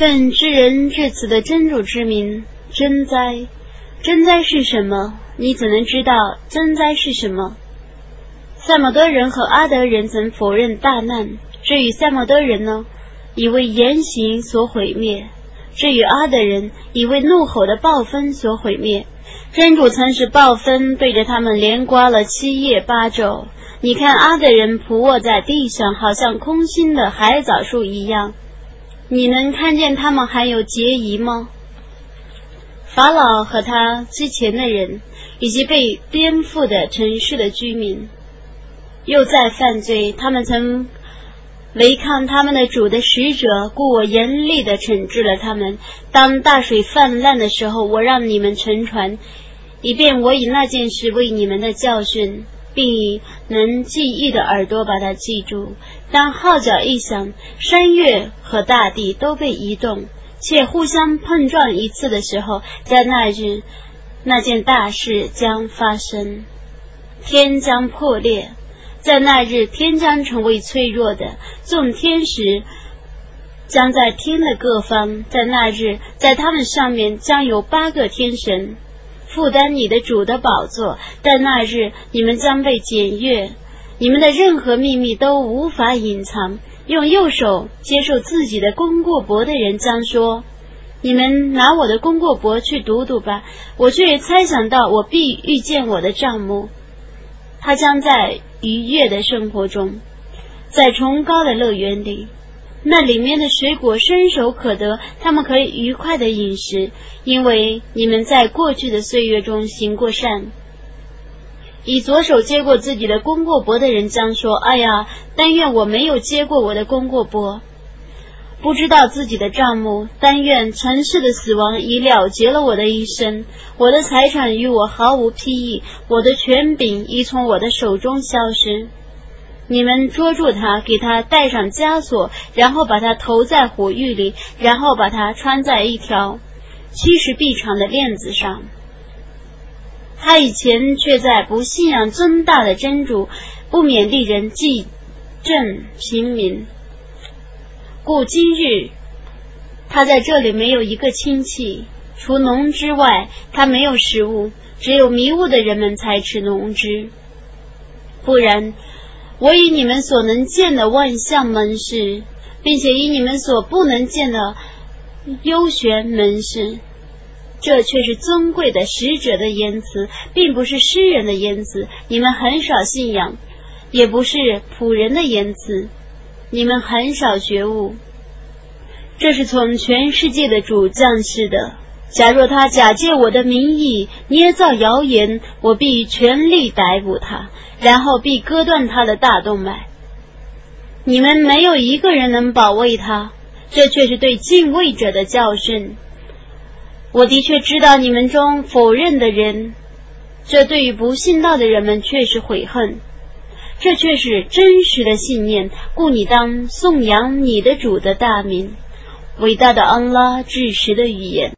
奉知人至此的真主之名，真哉！真哉是什么？你怎能知道真哉是什么？赛摩德人和阿德人曾否认大难，至于赛摩德人呢，已为言行所毁灭；至于阿德人，已为怒吼的暴风所毁灭。真主曾使暴风对着他们连刮了七夜八昼。你看阿德人仆卧在地上，好像空心的海藻树一样。你能看见他们还有结疑吗？法老和他之前的人，以及被颠覆的城市的居民，又在犯罪。他们曾违抗他们的主的使者，故我严厉的惩治了他们。当大水泛滥的时候，我让你们沉船，以便我以那件事为你们的教训。并以能记忆的耳朵把它记住。当号角一响，山岳和大地都被移动，且互相碰撞一次的时候，在那日，那件大事将发生，天将破裂。在那日，天将成为脆弱的，众天使将在天的各方。在那日，在他们上面将有八个天神。负担你的主的宝座，但那日你们将被检阅，你们的任何秘密都无法隐藏。用右手接受自己的功过簿的人将说：“你们拿我的功过簿去读读吧。”我却猜想到我必遇见我的账目，他将在愉悦的生活中，在崇高的乐园里。那里面的水果伸手可得，他们可以愉快的饮食，因为你们在过去的岁月中行过善。以左手接过自己的功过簿的人将说：“哎呀，但愿我没有接过我的功过簿，不知道自己的账目。但愿尘世的死亡已了结了我的一生，我的财产与我毫无裨益，我的权柄已从我的手中消失。”你们捉住他，给他戴上枷锁，然后把他投在火狱里，然后把他穿在一条七十臂长的链子上。他以前却在不信仰尊大的真主，不免令人记正平民。故今日他在这里没有一个亲戚，除农之外，他没有食物，只有迷雾的人们才吃农之，不然。我以你们所能见的万象门市，并且以你们所不能见的幽玄门市，这却是尊贵的使者的言辞，并不是诗人的言辞。你们很少信仰，也不是仆人的言辞，你们很少觉悟。这是从全世界的主降世的。假若他假借我的名义捏造谣言，我必全力逮捕他。然后必割断他的大动脉。你们没有一个人能保卫他，这却是对敬畏者的教训。我的确知道你们中否认的人，这对于不信道的人们却是悔恨。这却是真实的信念，故你当颂扬你的主的大名，伟大的安拉至实的语言。